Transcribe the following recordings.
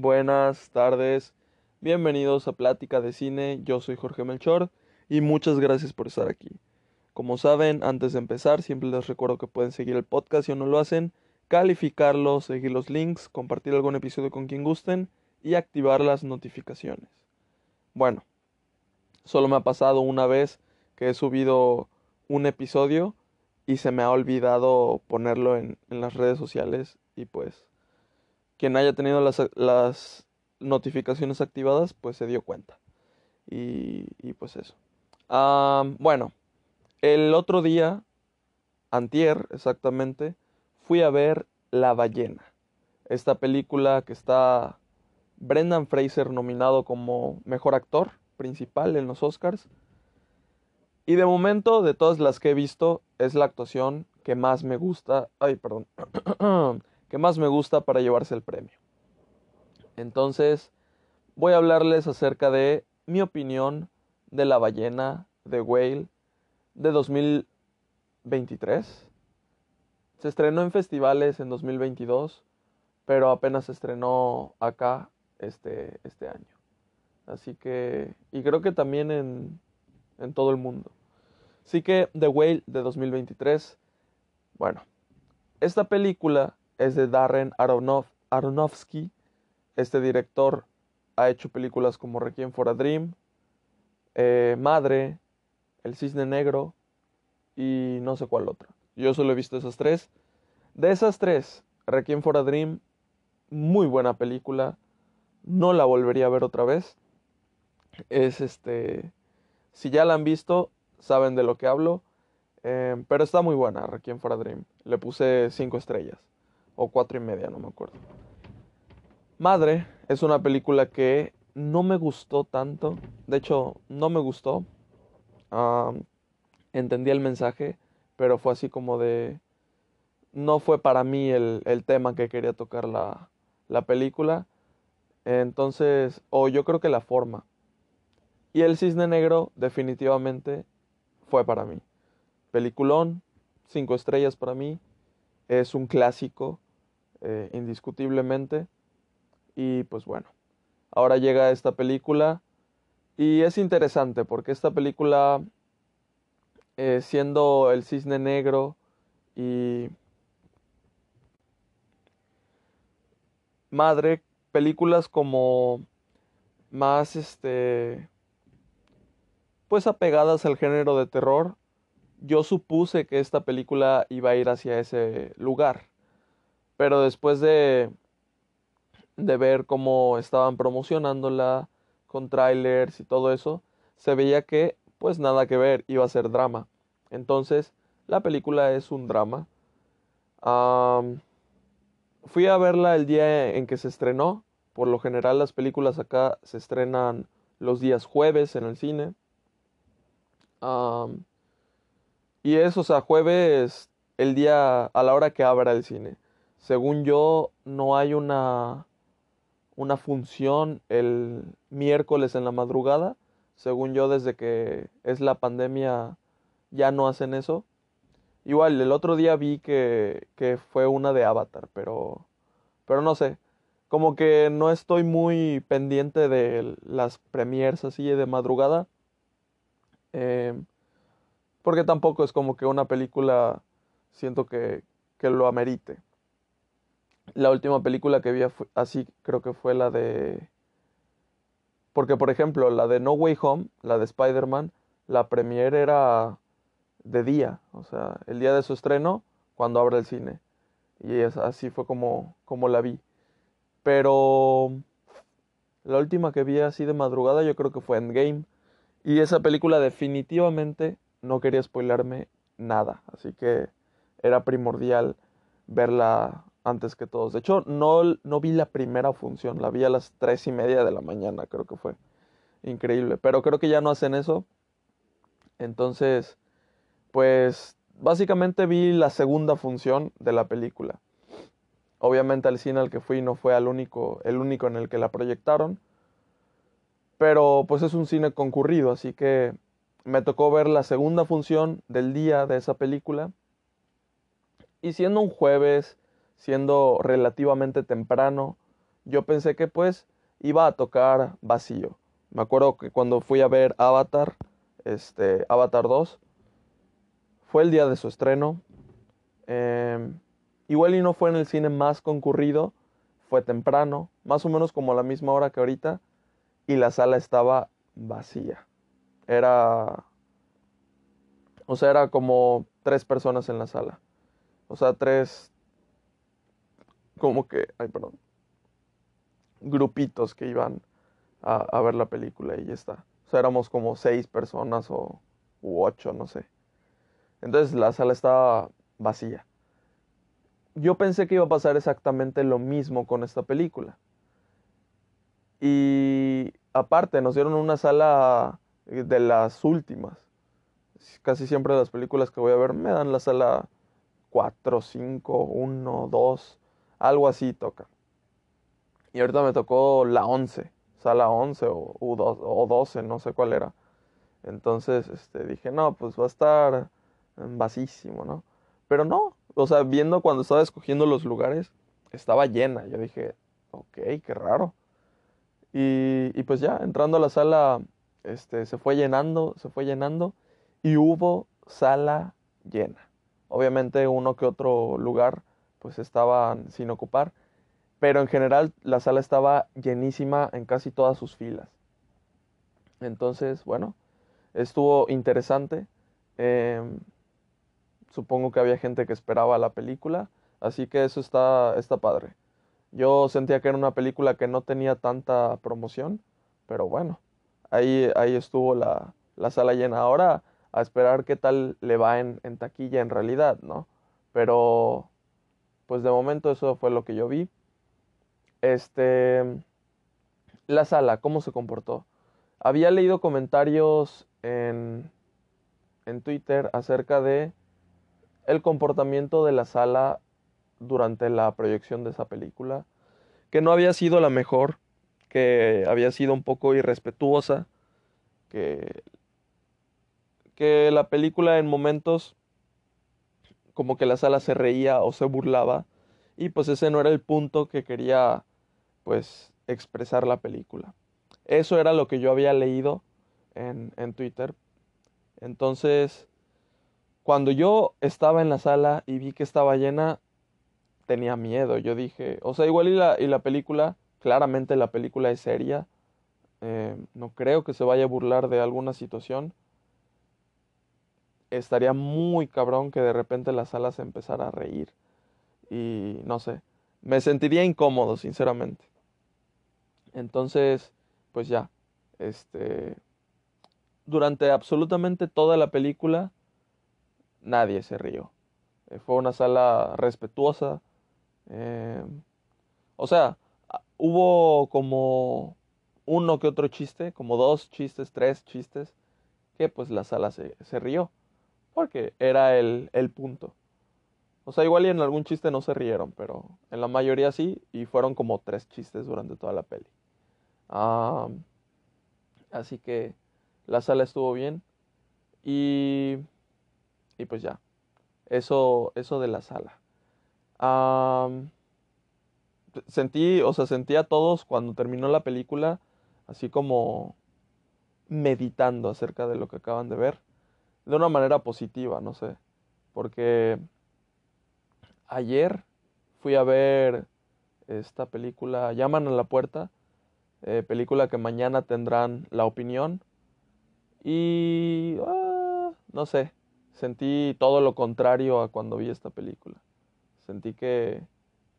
buenas tardes, bienvenidos a Plática de Cine, yo soy Jorge Melchor y muchas gracias por estar aquí. Como saben, antes de empezar, siempre les recuerdo que pueden seguir el podcast si aún no lo hacen, calificarlo, seguir los links, compartir algún episodio con quien gusten y activar las notificaciones. Bueno, solo me ha pasado una vez que he subido un episodio y se me ha olvidado ponerlo en, en las redes sociales y pues quien haya tenido las, notificaciones activadas, pues se dio cuenta. Y pues eso. bueno, el otro día, antier exactamente, fui a ver La ballena. Esta película que está Brendan Fraser nominado como mejor actor principal en los Oscars. Y de momento, de todas las que he visto, es la actuación que más me gusta. Ay, perdón. que más me gusta para llevarse el premio. Entonces, voy a hablarles acerca de mi opinión de la ballena de Whale de 2023. Se estrenó en festivales en 2022, pero apenas se estrenó acá este, este año. Así que, y creo que también en, en todo el mundo. Así que The Whale de 2023, bueno, esta película es de Darren Aronofsky. Este director ha hecho películas como Requiem for a Dream, eh, Madre, El Cisne Negro y no sé cuál otra. Yo solo he visto esas tres. De esas tres, Requiem for a Dream, muy buena película. No la volvería a ver otra vez. Es este. Si ya la han visto, saben de lo que hablo. Eh, pero está muy buena, Requiem for a Dream. Le puse cinco estrellas o cuatro y media, no me acuerdo. Madre es una película que no me gustó tanto. De hecho, no me gustó. entendí el mensaje, pero fue así como de... No fue para mí el, tema que quería tocar la, la película. Entonces, o yo creo que la forma. Y el cisne negro definitivamente fue para mí. Peliculón, cinco estrellas para mí. Es un clásico. Eh, indiscutiblemente. Y pues bueno, ahora llega esta película y es interesante porque esta película, eh, siendo el cisne negro y madre, películas como más este pues apegadas al género de terror, yo supuse que esta película iba a ir hacia ese lugar. Pero después de, de ver cómo estaban promocionándola con trailers y todo eso, se veía que pues nada que ver, iba a ser drama. Entonces, la película es un drama. fui a verla el día en que se estrenó. Por lo general las películas acá se estrenan los días jueves en el cine. y es, o sea, jueves el día a la hora que abra el cine. Según yo, no hay una, una función el miércoles en la madrugada. Según yo, desde que es la pandemia, ya no hacen eso. Igual, el otro día vi que, que fue una de Avatar, pero, pero no sé. Como que no estoy muy pendiente de las premiers así de madrugada. Em, porque tampoco es como que una película siento que, que lo amerite. La última película que vi así creo que fue la de... Porque, por ejemplo, la de No Way Home, la de Spider-Man, la premiere era de día, o sea, el día de su estreno, cuando abre el cine. Y así fue como, como la vi. Pero la última que vi así de madrugada yo creo que fue Endgame. Y esa película definitivamente no quería spoilarme nada. Así que era primordial verla antes que todos. De hecho, no, no vi la primera función, la vi a las tres y media de la mañana, creo que fue. Increíble. Pero creo que ya no hacen eso. Entonces, pues básicamente vi la segunda función de la película. Obviamente al cine al que fui no fue al único, el único en el que la proyectaron. Pero pues es un cine concurrido, así que me tocó ver la segunda función del día de esa película. Y siendo un jueves siendo relativamente temprano, yo pensé que pues iba a tocar vacío. Me acuerdo que cuando fui a ver Avatar, este, Avatar 2, fue el día de su estreno. Em, igual y no fue en el cine más concurrido, fue temprano, más o menos como a la misma hora que ahorita, y la sala estaba vacía. Era, o sea, era como tres personas en la sala. O sea, tres, como que, ay, perdón, grupitos que iban a, ver la película y ya está. O sea, éramos como seis personas o u ocho, no sé. Entonces la sala estaba vacía. Yo pensé que iba a pasar exactamente lo mismo con esta película. Y aparte, nos dieron una sala de las últimas. Casi siempre las películas que voy a ver me dan la sala 4, 5, 1, 2, algo así toca. Y ahorita me tocó la 11, sala 11 o, o 12, no sé cuál era. Entonces este, dije, no, pues va a estar vacísimo, ¿no? Pero no, o sea, viendo cuando estaba escogiendo los lugares, estaba llena. Yo dije, ok, qué raro. Y, y pues ya, entrando a la sala, este, se fue llenando, se fue llenando y hubo sala llena. Obviamente uno que otro lugar pues estaban sin ocupar, pero en general la sala estaba llenísima en casi todas sus filas. Entonces, bueno, estuvo interesante. Em, supongo que había gente que esperaba la película, así que eso está, está padre. Yo sentía que era una película que no tenía tanta promoción, pero bueno, ahí, ahí estuvo la, la sala llena. Ahora a esperar qué tal le va en, en taquilla en realidad, ¿no? Pero, pues de momento eso fue lo que yo vi. Este, la sala, ¿cómo se comportó? Había leído comentarios en, en Twitter acerca de el comportamiento de la sala durante la proyección de esa película, que no había sido la mejor, que había sido un poco irrespetuosa, que, que la película en momentos como que la sala se reía o se burlaba, y pues ese no era el punto que quería pues expresar la película. Eso era lo que yo había leído en, en Twitter. Entonces, cuando yo estaba en la sala y vi que estaba llena, tenía miedo. Yo dije, o sea, igual y la, y la película, claramente la película es seria. Eh, no creo que se vaya a burlar de alguna situación. Estaría muy cabrón que de repente la sala se empezara a reír. Y no sé, me sentiría incómodo, sinceramente. Entonces, pues ya, este, durante absolutamente toda la película, nadie se rió. Eh, fue una sala respetuosa. Eh, o sea, hubo como uno que otro chiste, como dos chistes, tres chistes, que pues la sala se, se rió. Porque era el, el punto. O sea, igual y en algún chiste no se rieron, pero en la mayoría sí, y fueron como tres chistes durante toda la peli. así que la sala estuvo bien. Y, y pues ya, eso, eso de la sala. sentí, o sea, sentí a todos cuando terminó la película, así como meditando acerca de lo que acaban de ver, de una manera positiva, no sé, porque ayer fui a ver esta película Llaman a la puerta, eh, película que mañana tendrán la opinión y ah, no sé, sentí todo lo contrario a cuando vi esta película. Sentí que,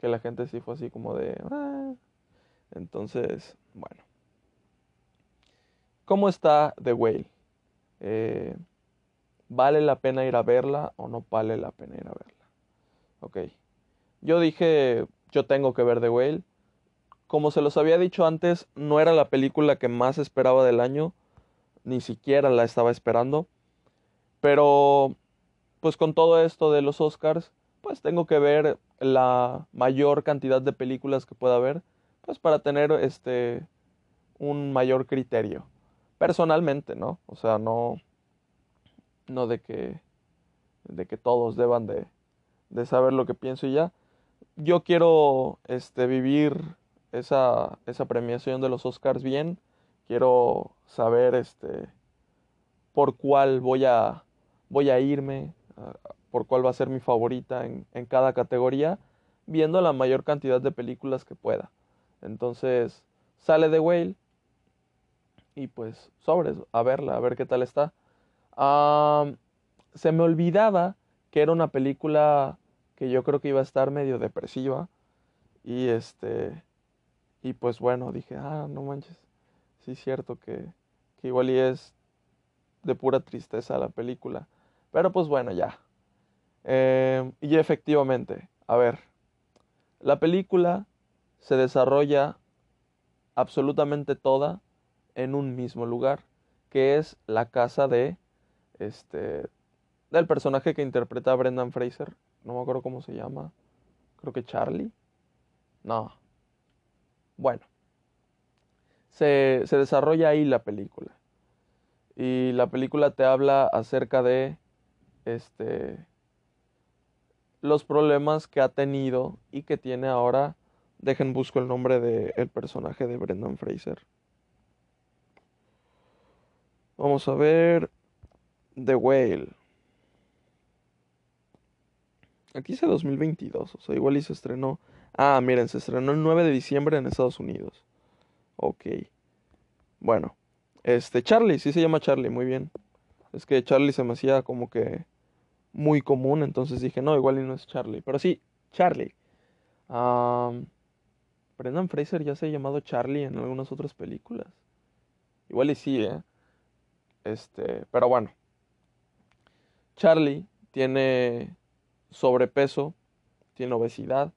que la gente sí fue así como de... Ah". Entonces, bueno. ¿Cómo está The Whale? Eh, ¿Vale la pena ir a verla o no vale la pena ir a verla? Ok. Yo dije, yo tengo que ver The Whale. Como se los había dicho antes, no era la película que más esperaba del año. Ni siquiera la estaba esperando. Pero, pues con todo esto de los Oscars, pues tengo que ver la mayor cantidad de películas que pueda haber, pues para tener este un mayor criterio. Personalmente, ¿no? O sea, no, no de que, de que todos deban de, de saber lo que pienso y ya. Yo quiero este, vivir esa, esa premiación de los Oscars bien. Quiero saber este por cuál voy a, voy a irme, por cuál va a ser mi favorita en, en cada categoría, viendo la mayor cantidad de películas que pueda. Entonces, sale The Whale y pues sobres, a verla, a ver qué tal está. Se me olvidaba que era una película que yo creo que iba a estar medio depresiva y este y pues bueno, dije, ah, no manches, sí es cierto que, que igual y es de pura tristeza la película. Pero pues bueno, ya. Eh, y efectivamente, a ver, la película se desarrolla absolutamente toda en un mismo lugar, que es la casa de este del personaje que interpreta a Brendan Fraser, no me acuerdo cómo se llama, creo que Charlie. No. Bueno, se, se desarrolla ahí la película. Y la película te habla acerca de este los problemas que ha tenido y que tiene ahora. Dejen busco el nombre del personaje de Brendan Fraser. Vamos a ver. The Whale. Aquí dice 2022, o sea, igual y se estrenó. Ah, miren, se estrenó el 9 de diciembre en Estados Unidos. Ok. Bueno, este, Charlie, sí se llama Charlie, muy bien. Es que Charlie se me hacía como que muy común, entonces dije, no, igual y no es Charlie. Pero sí, Charlie. Brendan Fraser ya se ha llamado Charlie en algunas otras películas. Igual y sí, ¿eh? Este, pero bueno. Charlie tiene sobrepeso, tiene obesidad,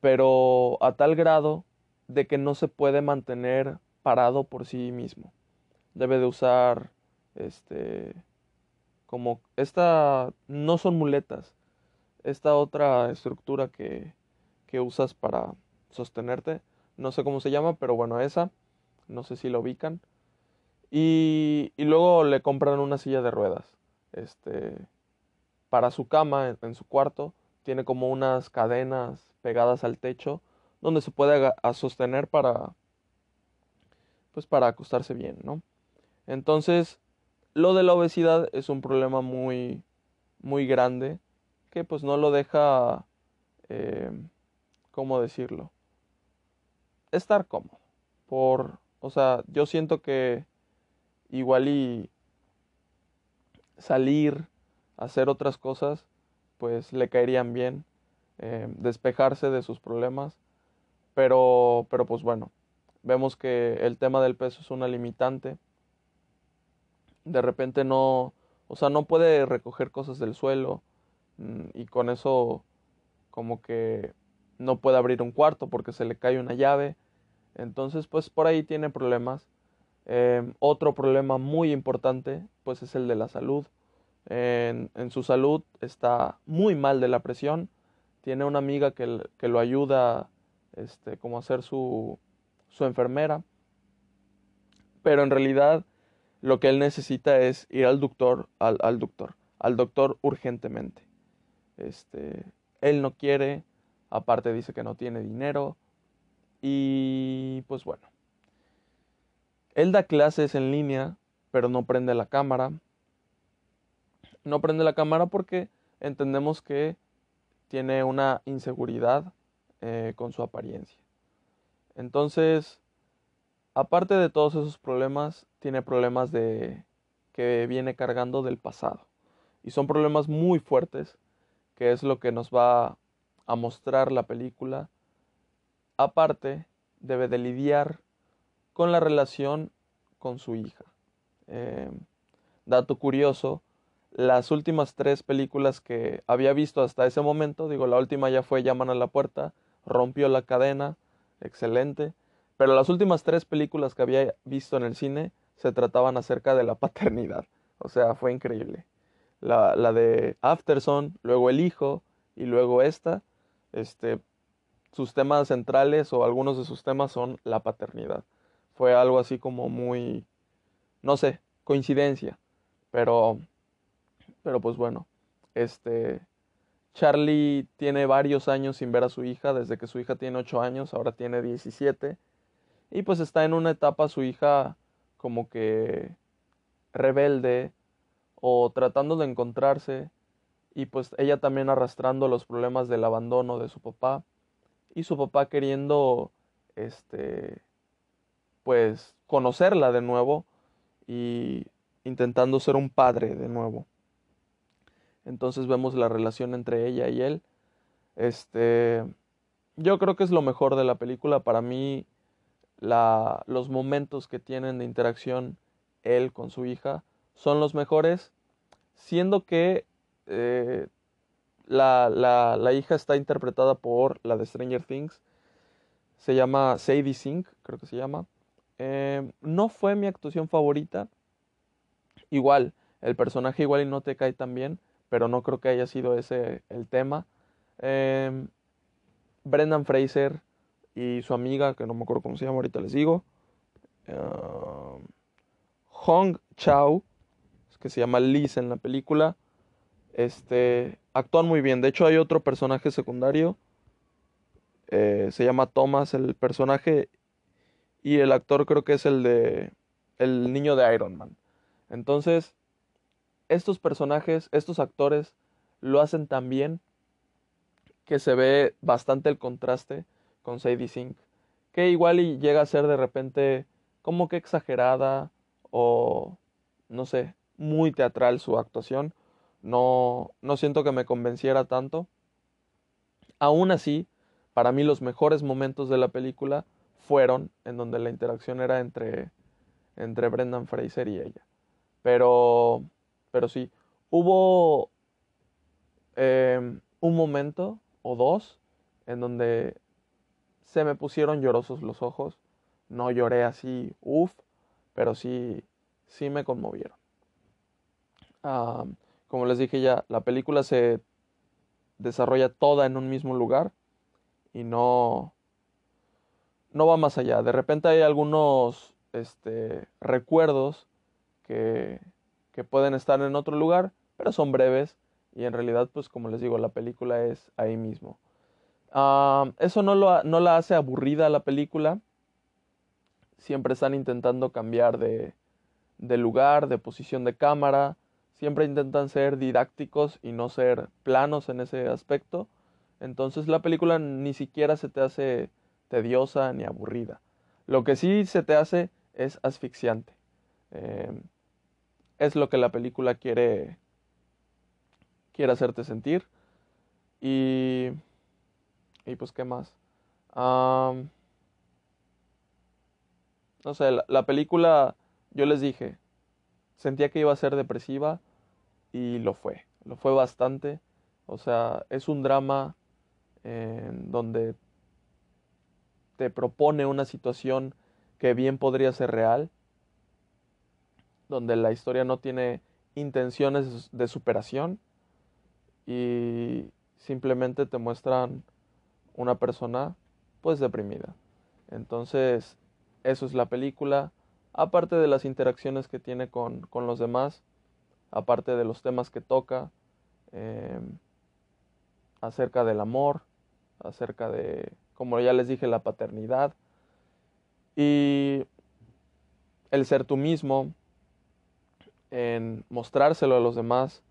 pero a tal grado de que no se puede mantener parado por sí mismo. Debe de usar este como esta no son muletas esta otra estructura que, que usas para sostenerte. No sé cómo se llama pero bueno esa no sé si lo ubican. Y, y luego le compran una silla de ruedas este para su cama en, su cuarto tiene como unas cadenas pegadas al techo donde se puede sostener para pues para acostarse bien no entonces, lo de la obesidad es un problema muy, muy grande que pues no lo deja, eh, ¿cómo decirlo? Estar cómodo. Por, o sea, yo siento que igual y salir, hacer otras cosas, pues le caerían bien, eh, despejarse de sus problemas, pero, pero pues bueno, vemos que el tema del peso es una limitante de repente no, o sea, no puede recoger cosas del suelo mm, y con eso como que no puede abrir un cuarto porque se le cae una llave. Entonces, pues por ahí tiene problemas. Em, otro problema muy importante, pues es el de la salud. En, su salud está muy mal de la presión. Tiene una amiga que, que lo ayuda, este, como a ser su, su enfermera. Pero en realidad lo que él necesita es ir al doctor, al, al doctor, al doctor urgentemente. Este, él no quiere, aparte dice que no tiene dinero y pues bueno. Él da clases en línea, pero no prende la cámara. No prende la cámara porque entendemos que tiene una inseguridad eh, con su apariencia. Entonces, aparte de todos esos problemas, tiene problemas de que viene cargando del pasado. Y son problemas muy fuertes, que es lo que nos va a mostrar la película. Aparte, debe de lidiar con la relación con su hija. Eh, dato curioso, las últimas tres películas que había visto hasta ese momento, digo, la última ya fue Llaman a la puerta, rompió la cadena, excelente. Pero las últimas tres películas que había visto en el cine se trataban acerca de la paternidad. O sea, fue increíble. La, de Afterson, luego El Hijo y luego esta. Este, sus temas centrales o algunos de sus temas son la paternidad. Fue algo así como muy, no sé, coincidencia. Pero, pero pues bueno, este, Charlie tiene varios años sin ver a su hija, desde que su hija tiene 8 años, ahora tiene 17. Y pues está en una etapa su hija como que rebelde o tratando de encontrarse y pues ella también arrastrando los problemas del abandono de su papá y su papá queriendo este pues conocerla de nuevo y intentando ser un padre de nuevo. Entonces vemos la relación entre ella y él. Este, yo creo que es lo mejor de la película. Para mí, la, los momentos que tienen de interacción él con su hija son los mejores, siendo que eh, la, la, la, hija está interpretada por la de Stranger Things. Se llama Sadie Sink, creo que se llama. Eh, no fue mi actuación favorita. Igual, el personaje igual y no te cae tan bien pero no creo que haya sido ese el tema. Em, Brendan Fraser y su amiga, que no me acuerdo cómo se llama, ahorita les digo. Em, Hong Chao, que se llama Liz en la película. Este, actúan muy bien. De hecho, hay otro personaje secundario. Eh, se llama Thomas, el personaje. Y el actor creo que es el de. El niño de Iron Man. Entonces, estos personajes, estos actores, lo hacen tan bien que se ve bastante el contraste con Sadie Sink, que igual y llega a ser de repente como que exagerada o no sé, muy teatral su actuación. No, no siento que me convenciera tanto. Aún así, para mí los mejores momentos de la película fueron en donde la interacción era entre, entre Brendan Fraser y ella. Pero pero sí, hubo em, un momento o dos en donde se me pusieron llorosos los ojos. No lloré así, uff, pero sí, sí me conmovieron. como les dije ya, la película se desarrolla toda en un mismo lugar y no, no va más allá. De repente hay algunos este, recuerdos que, que pueden estar en otro lugar, pero son breves y en realidad, pues como les digo, la película es ahí mismo. eso no, lo, no la hace aburrida la película. Siempre están intentando cambiar de, de lugar, de posición de cámara. Siempre intentan ser didácticos y no ser planos en ese aspecto. Entonces la película ni siquiera se te hace tediosa ni aburrida. Lo que sí se te hace es asfixiante. Em, es lo que la película quiere, quiere hacerte sentir. Y, y pues, ¿qué más? no sé, la, película, yo les dije, sentía que iba a ser depresiva y lo fue, lo fue bastante. O sea, es un drama en donde te propone una situación que bien podría ser real donde la historia no tiene intenciones de superación y simplemente te muestran una persona pues deprimida. Entonces, eso es la película, aparte de las interacciones que tiene con, con los demás, aparte de los temas que toca, em, acerca del amor, acerca de, como ya les dije, la paternidad y el ser tú mismo, en mostrárselo a los demás,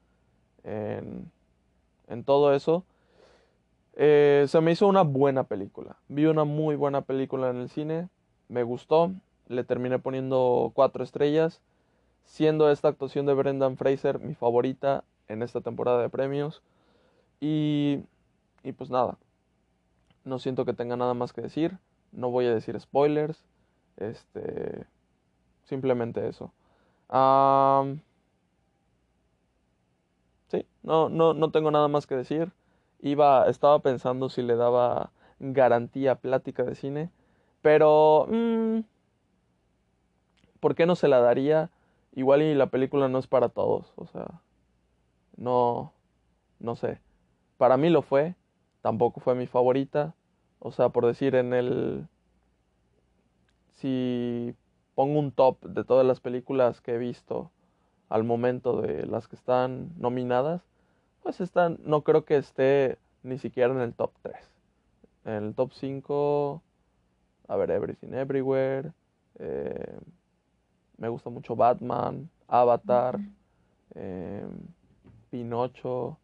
en, todo eso, eh, se me hizo una buena película. Vi una muy buena película en el cine, me gustó, le terminé poniendo cuatro estrellas, siendo esta actuación de Brendan Fraser mi favorita en esta temporada de premios. Y, y pues nada, no siento que tenga nada más que decir, no voy a decir spoilers, este, simplemente eso sí, no, no, no tengo nada más que decir. Iba, estaba pensando si le daba garantía plática de cine, pero mm, ¿por qué no se la daría? Igual y la película no es para todos, o sea, no, no sé. Para mí lo fue, tampoco fue mi favorita, o sea, por decir en el, si pongo un top de todas las películas que he visto al momento de las que están nominadas, pues esta no creo que esté ni siquiera en el top 3. En el top 5, a ver, Everything Everywhere. Eh, me gusta mucho Batman, Avatar, eh, Pinocho.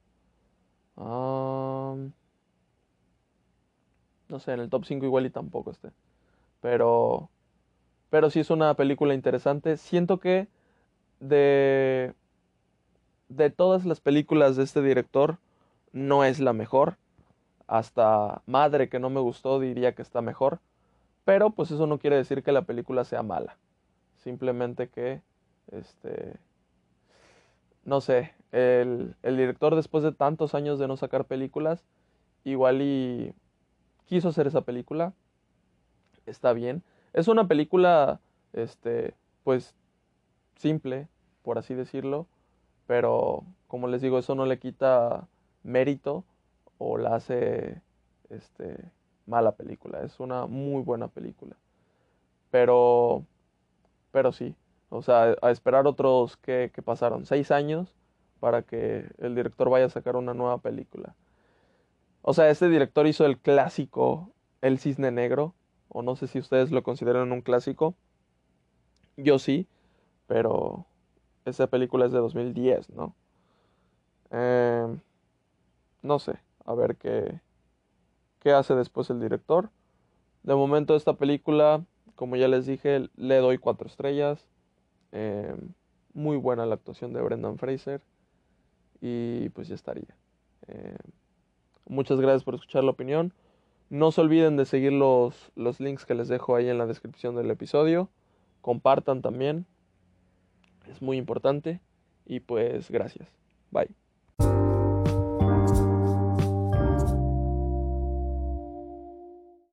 No sé, en el top 5 igual y tampoco esté. Pero, pero sí es una película interesante. Siento que de, de todas las películas de este director, no es la mejor. Hasta Madre, que no me gustó, diría que está mejor. Pero pues eso no quiere decir que la película sea mala. Simplemente que, este, no sé, el, el director después de tantos años de no sacar películas, igual y quiso hacer esa película. Está bien. Es una película, este, pues, simple, por así decirlo. Pero, como les digo, eso no le quita mérito o la hace, este, mala película. Es una muy buena película. Pero, pero sí, o sea, a esperar otros que, que pasaron seis años para que el director vaya a sacar una nueva película. O sea, este director hizo el clásico El Cisne Negro, o no sé si ustedes lo consideran un clásico. Yo sí, pero esa película es de 2010, ¿no? Eh, no sé, a ver qué, qué hace después el director. De momento esta película, como ya les dije, le doy cuatro estrellas. Eh, muy buena la actuación de Brendan Fraser. Y pues ya estaría. Eh, muchas gracias por escuchar la opinión. No se olviden de seguir los, los links que les dejo ahí en la descripción del episodio. Compartan también. Es muy importante. Y pues gracias. Bye.